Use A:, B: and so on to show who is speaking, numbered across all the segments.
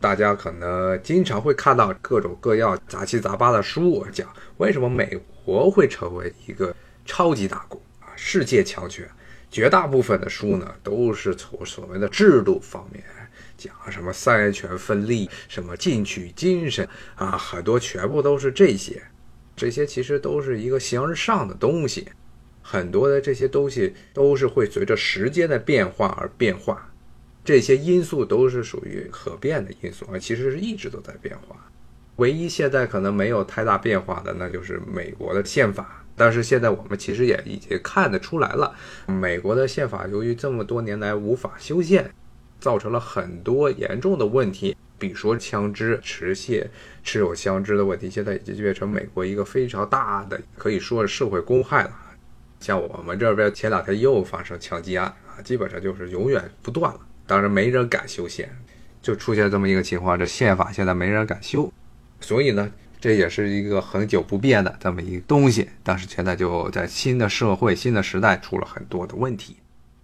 A: 大家可能经常会看到各种各样杂七杂八的书，讲为什么美国会成为一个超级大国啊，世界强权。绝大部分的书呢，都是从所谓的制度方面讲，什么三权分立，什么进取精神啊，很多全部都是这些。这些其实都是一个形而上的东西，很多的这些东西都是会随着时间的变化而变化。这些因素都是属于可变的因素啊，其实是一直都在变化。唯一现在可能没有太大变化的，那就是美国的宪法。但是现在我们其实也已经看得出来了，美国的宪法由于这么多年来无法修宪，造成了很多严重的问题，比如说枪支持械、持有枪支的问题，现在已经变成美国一个非常大的，可以说是社会公害了。像我们这边前两天又发生枪击案啊，基本上就是永远不断了。当然没人敢修宪，就出现这么一个情况，这宪法现在没人敢修，所以呢。这也是一个很久不变的这么一个东西，但是现在就在新的社会、新的时代出了很多的问题。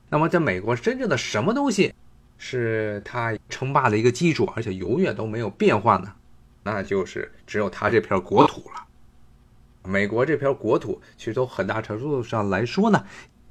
A: 那么，在美国真正的什么东西是它称霸的一个基础，而且永远都没有变化呢？那就是只有它这片国土了。美国这片国土，其实从很大程度上来说呢。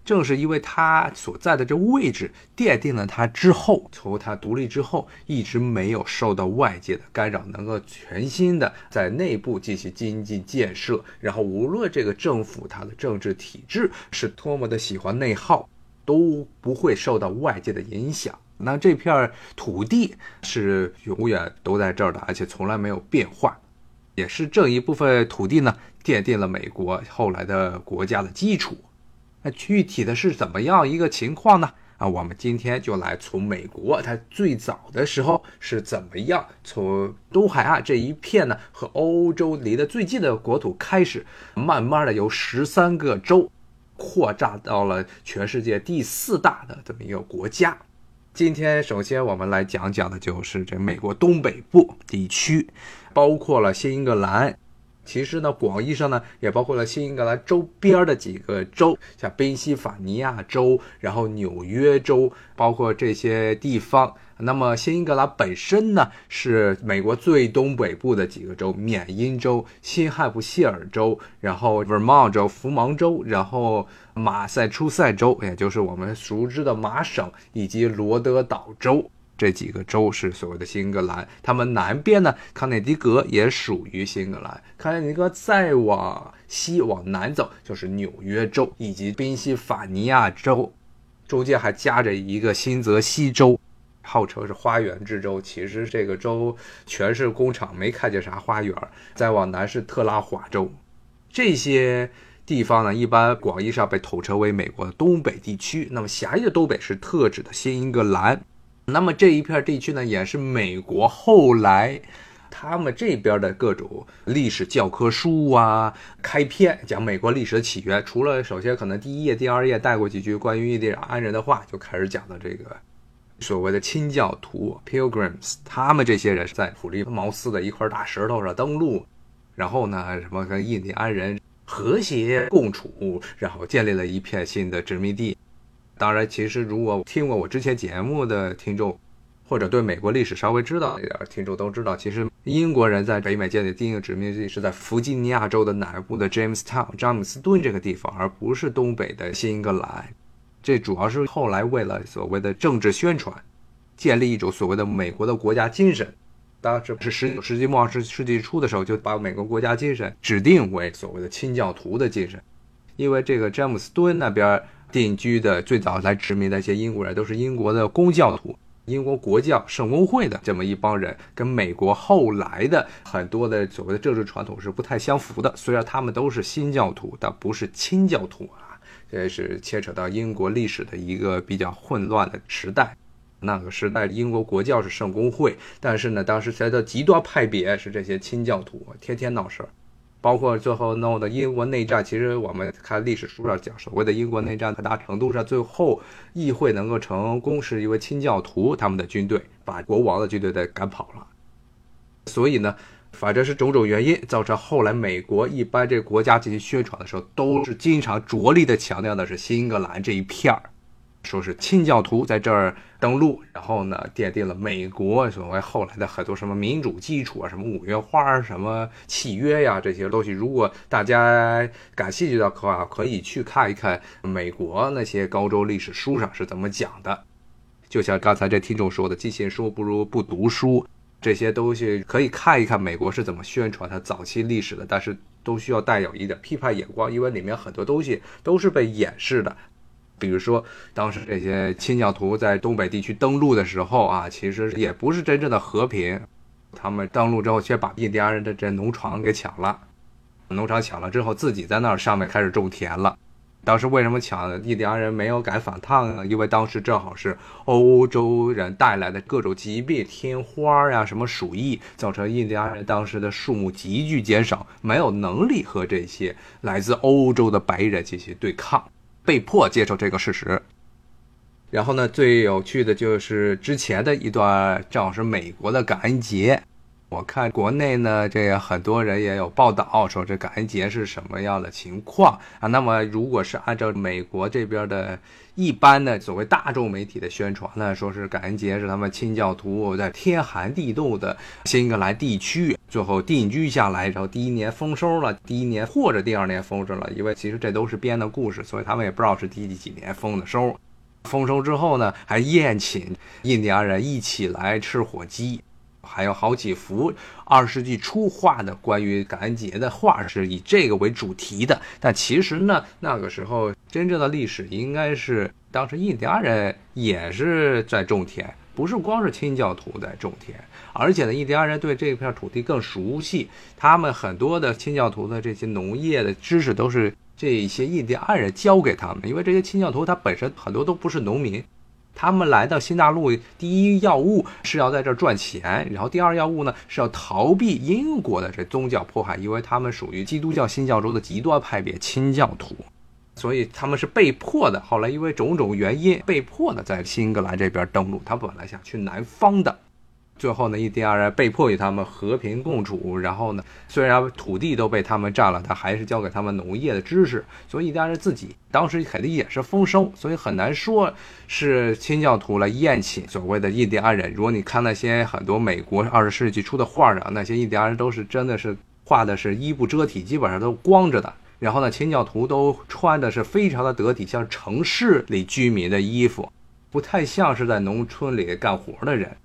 A: 正是因为它所在的这位置，奠定了它之后从它独立之后一直没有受到外界的干扰，能够全新的在内部进行经济建设。然后无论这个政府它的政治体制是多么的喜欢内耗，都不会受到外界的影响。那这片土地是永远都在这儿的，而且从来没有变化。也是这一部分土地呢，奠定了美国后来的国家的基础。那具体的是怎么样一个情况呢？啊，我们今天就来从美国它最早的时候是怎么样，从东海岸这一片呢和欧洲离得最近的国土开始，慢慢的由十三个州扩大到了全世界第四大的这么一个国家。今天首先我们来讲讲的就是这美国东北部地区，包括了新英格兰。其实呢，广义上呢，也包括了新英格兰周边的几个州，像宾夕法尼亚州，然后纽约州，包括这些地方。那么新英格兰本身呢，是美国最东北部的几个州：缅因州、新罕布希尔州，然后 Vermont 州、福蒙州，然后马赛诸塞州，也就是我们熟知的麻省，以及罗德岛州。这几个州是所谓的新英格兰，他们南边呢，康涅狄格也属于新英格兰。康涅狄格再往西往南走就是纽约州以及宾夕法尼亚州，中间还夹着一个新泽西州，号称是花园之州。其实这个州全是工厂，没看见啥花园。再往南是特拉华州，这些地方呢，一般广义上被统称为美国的东北地区。那么狭义的东北是特指的新英格兰。那么这一片地区呢，也是美国后来他们这边的各种历史教科书啊，开篇讲美国历史的起源。除了首先可能第一页、第二页带过几句关于印第安人的话，就开始讲的这个所谓的清教徒 （Pilgrims），他们这些人是在普利茅斯的一块大石头上登陆，然后呢，什么跟印第安人和谐共处，然后建立了一片新的殖民地。当然，其实如果听过我之前节目的听众，或者对美国历史稍微知道一点听众都知道，其实英国人在北美建立第一个殖民地是在弗吉尼亚州的南部的 Jamestown 詹姆斯顿这个地方，而不是东北的新英格兰。这主要是后来为了所谓的政治宣传，建立一种所谓的美国的国家精神。当时是十九世纪末二十世纪初的时候，就把美国国家精神指定为所谓的清教徒的精神，因为这个詹姆斯敦那边。定居的最早来殖民的一些英国人，都是英国的公教徒，英国国教圣公会的这么一帮人，跟美国后来的很多的所谓的政治传统是不太相符的。虽然他们都是新教徒，但不是亲教徒啊。这是牵扯到英国历史的一个比较混乱的时代。那个时代，英国国教是圣公会，但是呢，当时才的极端派别是这些亲教徒，天天闹事儿。包括最后闹的英国内战，其实我们看历史书上讲，所谓的英国内战，很大程度上最后议会能够成功，是因为清教徒他们的军队把国王的军队给赶跑了。所以呢，反正是种种原因，造成后来美国一般这国家进行宣传的时候，都是经常着力的强调的是新英格兰这一片儿。说是清教徒在这儿登陆，然后呢，奠定了美国所谓后来的很多什么民主基础啊，什么五月花、什么契约呀这些东西。如果大家感兴趣的话，可以去看一看美国那些高中历史书上是怎么讲的。就像刚才这听众说的，“记信书不如不读书”，这些东西可以看一看美国是怎么宣传它早期历史的，但是都需要带有一点批判眼光，因为里面很多东西都是被掩饰的。比如说，当时这些清教徒在东北地区登陆的时候啊，其实也不是真正的和平。他们登陆之后，却把印第安人的这农场给抢了。农场抢了之后，自己在那儿上面开始种田了。当时为什么抢？印第安人没有敢反抗呢？因为当时正好是欧洲人带来的各种疾病，天花呀，什么鼠疫，造成印第安人当时的数目急剧减少，没有能力和这些来自欧洲的白人进行对抗。被迫接受这个事实，然后呢，最有趣的就是之前的一段，正好是美国的感恩节。我看国内呢，这个很多人也有报道说这感恩节是什么样的情况啊。那么，如果是按照美国这边的一般的所谓大众媒体的宣传呢，说是感恩节是他们清教徒在天寒地冻的新英格兰地区最后定居下来，然后第一年丰收了，第一年或者第二年丰收了，因为其实这都是编的故事，所以他们也不知道是第几几年丰的收。丰收之后呢，还宴请印第安人一起来吃火鸡。还有好几幅二十世纪初画的关于感恩节的画，是以这个为主题的。但其实呢，那个时候真正的历史应该是当时印第安人也是在种田，不是光是清教徒在种田，而且呢，印第安人对这片土地更熟悉，他们很多的清教徒的这些农业的知识都是这些印第安人教给他们，因为这些清教徒他本身很多都不是农民。他们来到新大陆，第一要务是要在这儿赚钱，然后第二要务呢是要逃避英国的这宗教迫害，因为他们属于基督教新教中的极端派别清教徒，所以他们是被迫的。后来因为种种原因，被迫的在新英格兰这边登陆。他本来想去南方的。最后呢，印第安人被迫与他们和平共处。然后呢，虽然土地都被他们占了，他还是教给他们农业的知识。所以印第安人自己当时肯定也是丰收，所以很难说是清教徒来宴请所谓的印第安人。如果你看那些很多美国二十世纪初的画上，那些印第安人都是真的是画的是衣不遮体，基本上都光着的。然后呢，清教徒都穿的是非常的得体，像城市里居民的衣服，不太像是在农村里干活的人。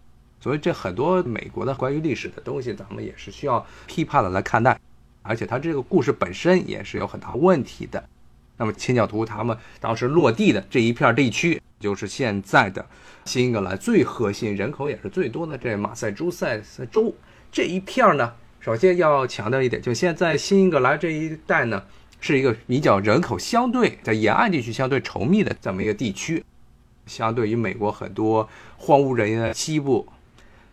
A: 所以这很多美国的关于历史的东西，咱们也是需要批判的来看待，而且它这个故事本身也是有很大问题的。那么清教徒他们当时落地的这一片地区，就是现在的新英格兰最核心、人口也是最多的这马赛诸塞州这一片呢。首先要强调一点，就现在新英格兰这一带呢，是一个比较人口相对在沿岸地区相对稠密的这么一个地区，相对于美国很多荒无人烟的西部。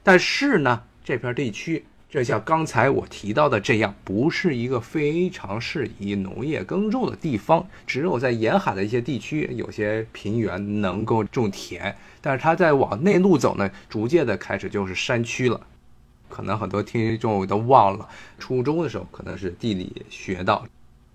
A: 但是呢，这片地区就像刚才我提到的这样，不是一个非常适宜农业耕种的地方。只有在沿海的一些地区，有些平原能够种田。但是它在往内陆走呢，逐渐的开始就是山区了。可能很多听众都忘了，初中的时候可能是地理学到，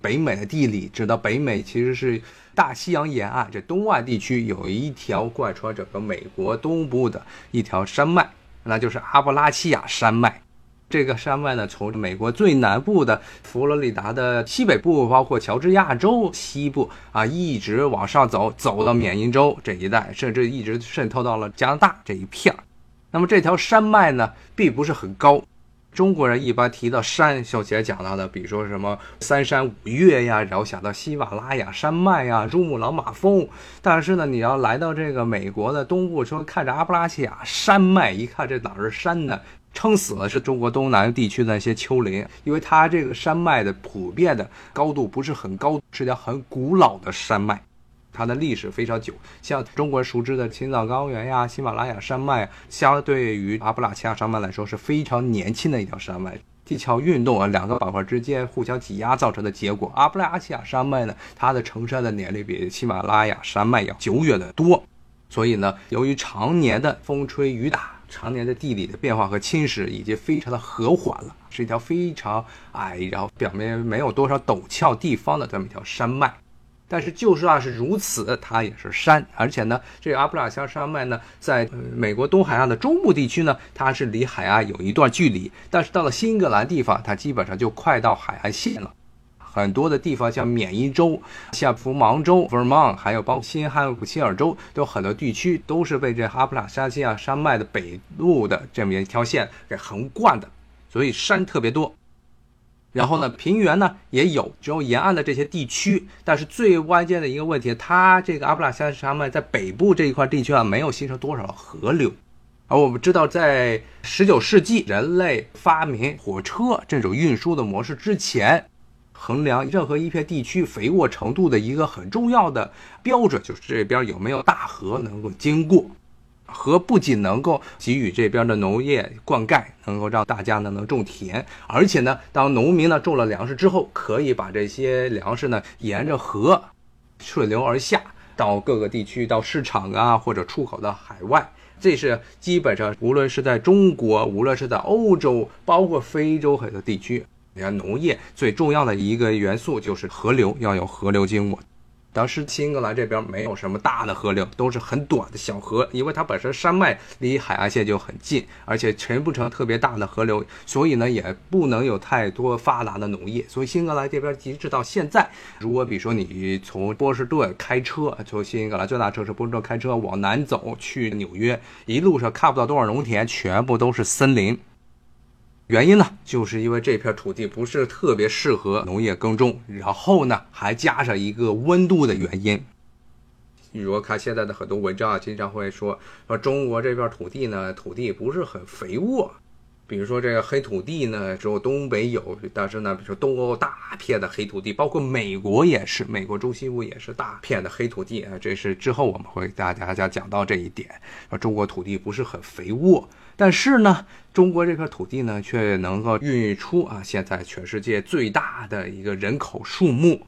A: 北美的地理知道，北美其实是大西洋沿岸这东岸地区有一条贯穿整个美国东部的一条山脉。那就是阿布拉契亚山脉，这个山脉呢，从美国最南部的佛罗里达的西北部，包括乔治亚州西部啊，一直往上走，走到缅因州这一带，甚至一直渗透到了加拿大这一片儿。那么这条山脉呢，并不是很高。中国人一般提到山，秀姐讲到的，比如说什么三山五岳呀，然后想到喜马拉雅山脉呀、珠穆朗玛峰。但是呢，你要来到这个美国的东部，说看着阿布拉契亚山脉，一看这哪是山呢？撑死了是中国东南地区的那些丘陵，因为它这个山脉的普遍的高度不是很高，是条很古老的山脉。它的历史非常久，像中国熟知的青藏高原呀、喜马拉雅山脉，相对于阿布拉契亚山脉来说是非常年轻的一条山脉。地壳运动啊，两个板块之间互相挤压造成的结果。阿布拉契亚山脉呢，它的成山的年龄比喜马拉雅山脉要久远的多。所以呢，由于常年的风吹雨打，常年的地理的变化和侵蚀，已经非常的和缓了，是一条非常矮，然后表面没有多少陡峭地方的这么一条山脉。但是就算是如此，它也是山，而且呢，这阿布拉乡山脉呢，在美国东海岸的中部地区呢，它是离海岸有一段距离，但是到了新英格兰地方，它基本上就快到海岸线了。很多的地方，像缅因州、夏普芒州 （Vermont），还有包括新罕布希尔州，都有很多地区都是被这阿布拉山西亚山脉的北路的这么一条线给横贯的，所以山特别多。然后呢，平原呢也有，只有沿岸的这些地区。但是最关键的一个问题，它这个阿布拉加西亚山脉在北部这一块地区啊，没有形成多少河流。而我们知道，在十九世纪人类发明火车这种运输的模式之前。衡量任何一片地区肥沃程度的一个很重要的标准，就是这边有没有大河能够经过。河不仅能够给予这边的农业灌溉，能够让大家呢能种田，而且呢，当农民呢种了粮食之后，可以把这些粮食呢沿着河顺流而下，到各个地区，到市场啊，或者出口到海外。这是基本上，无论是在中国，无论是在欧洲，包括非洲很多地区。你看，农业最重要的一个元素就是河流，要有河流经过。当时新英格兰这边没有什么大的河流，都是很短的小河，因为它本身山脉离海岸线就很近，而且成不成特别大的河流，所以呢也不能有太多发达的农业。所以新英格兰这边直到现在，如果比如说你从波士顿开车，从新英格兰最大城市波士顿开车往南走去纽约，一路上看不到多少农田，全部都是森林。原因呢，就是因为这片土地不是特别适合农业耕种，然后呢，还加上一个温度的原因。比如看现在的很多文章啊，经常会说说中国这片土地呢，土地不是很肥沃。比如说这个黑土地呢，只有东北有，但是呢，比如说东欧大片的黑土地，包括美国也是，美国中西部也是大片的黑土地啊。这是之后我们会大家讲讲到这一点，说中国土地不是很肥沃。但是呢，中国这片土地呢，却能够孕育出啊，现在全世界最大的一个人口数目。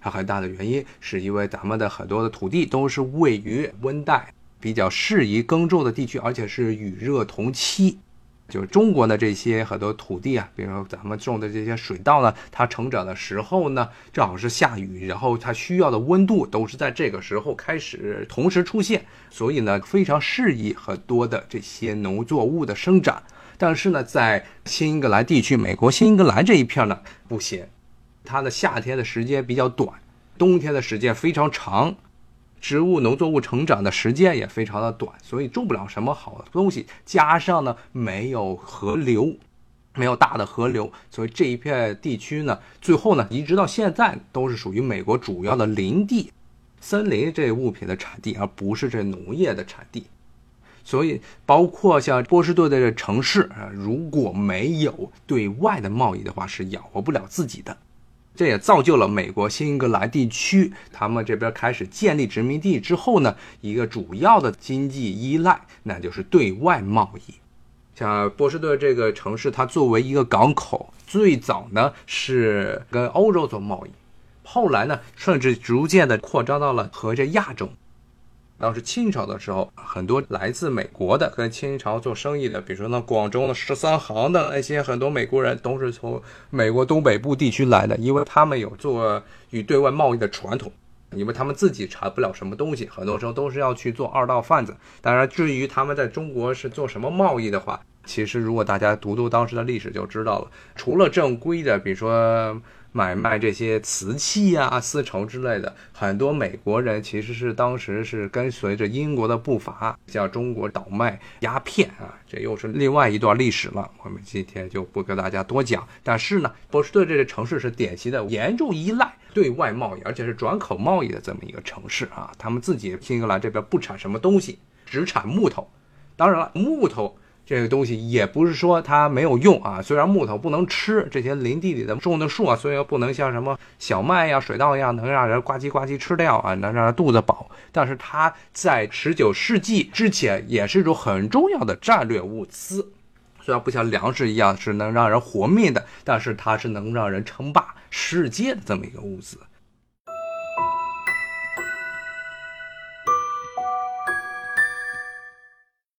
A: 它很大的原因是因为咱们的很多的土地都是位于温带，比较适宜耕种的地区，而且是雨热同期。就是中国的这些很多土地啊，比如说咱们种的这些水稻呢，它成长的时候呢，正好是下雨，然后它需要的温度都是在这个时候开始同时出现，所以呢，非常适宜很多的这些农作物的生长。但是呢，在新英格兰地区，美国新英格兰这一片呢，不行，它的夏天的时间比较短，冬天的时间非常长。植物、农作物成长的时间也非常的短，所以种不了什么好的东西。加上呢，没有河流，没有大的河流，所以这一片地区呢，最后呢，一直到现在都是属于美国主要的林地、森林这物品的产地，而不是这农业的产地。所以，包括像波士顿的这城市啊，如果没有对外的贸易的话，是养活不了自己的。这也造就了美国新英格兰地区，他们这边开始建立殖民地之后呢，一个主要的经济依赖，那就是对外贸易。像波士顿这个城市，它作为一个港口，最早呢是跟欧洲做贸易，后来呢，甚至逐渐的扩张到了和这亚洲。当时清朝的时候，很多来自美国的跟清朝做生意的，比如说那广州的十三行的那些很多美国人，都是从美国东北部地区来的，因为他们有做与对外贸易的传统，因为他们自己产不了什么东西，很多时候都是要去做二道贩子。当然，至于他们在中国是做什么贸易的话，其实如果大家读读当时的历史就知道了，除了正规的，比如说。买卖这些瓷器啊、丝绸之类的，很多美国人其实是当时是跟随着英国的步伐，向中国倒卖鸦片啊，这又是另外一段历史了。我们今天就不跟大家多讲。但是呢，波士顿这个城市是典型的严重依赖对外贸易，而且是转口贸易的这么一个城市啊。他们自己新英格兰这边不产什么东西，只产木头。当然了，木头。这个东西也不是说它没有用啊，虽然木头不能吃，这些林地里的种的树啊，虽然不能像什么小麦呀、水稻一样能让人呱唧呱唧吃掉啊，能让人肚子饱，但是它在十九世纪之前也是一种很重要的战略物资。虽然不像粮食一样是能让人活命的，但是它是能让人称霸世界的这么一个物资。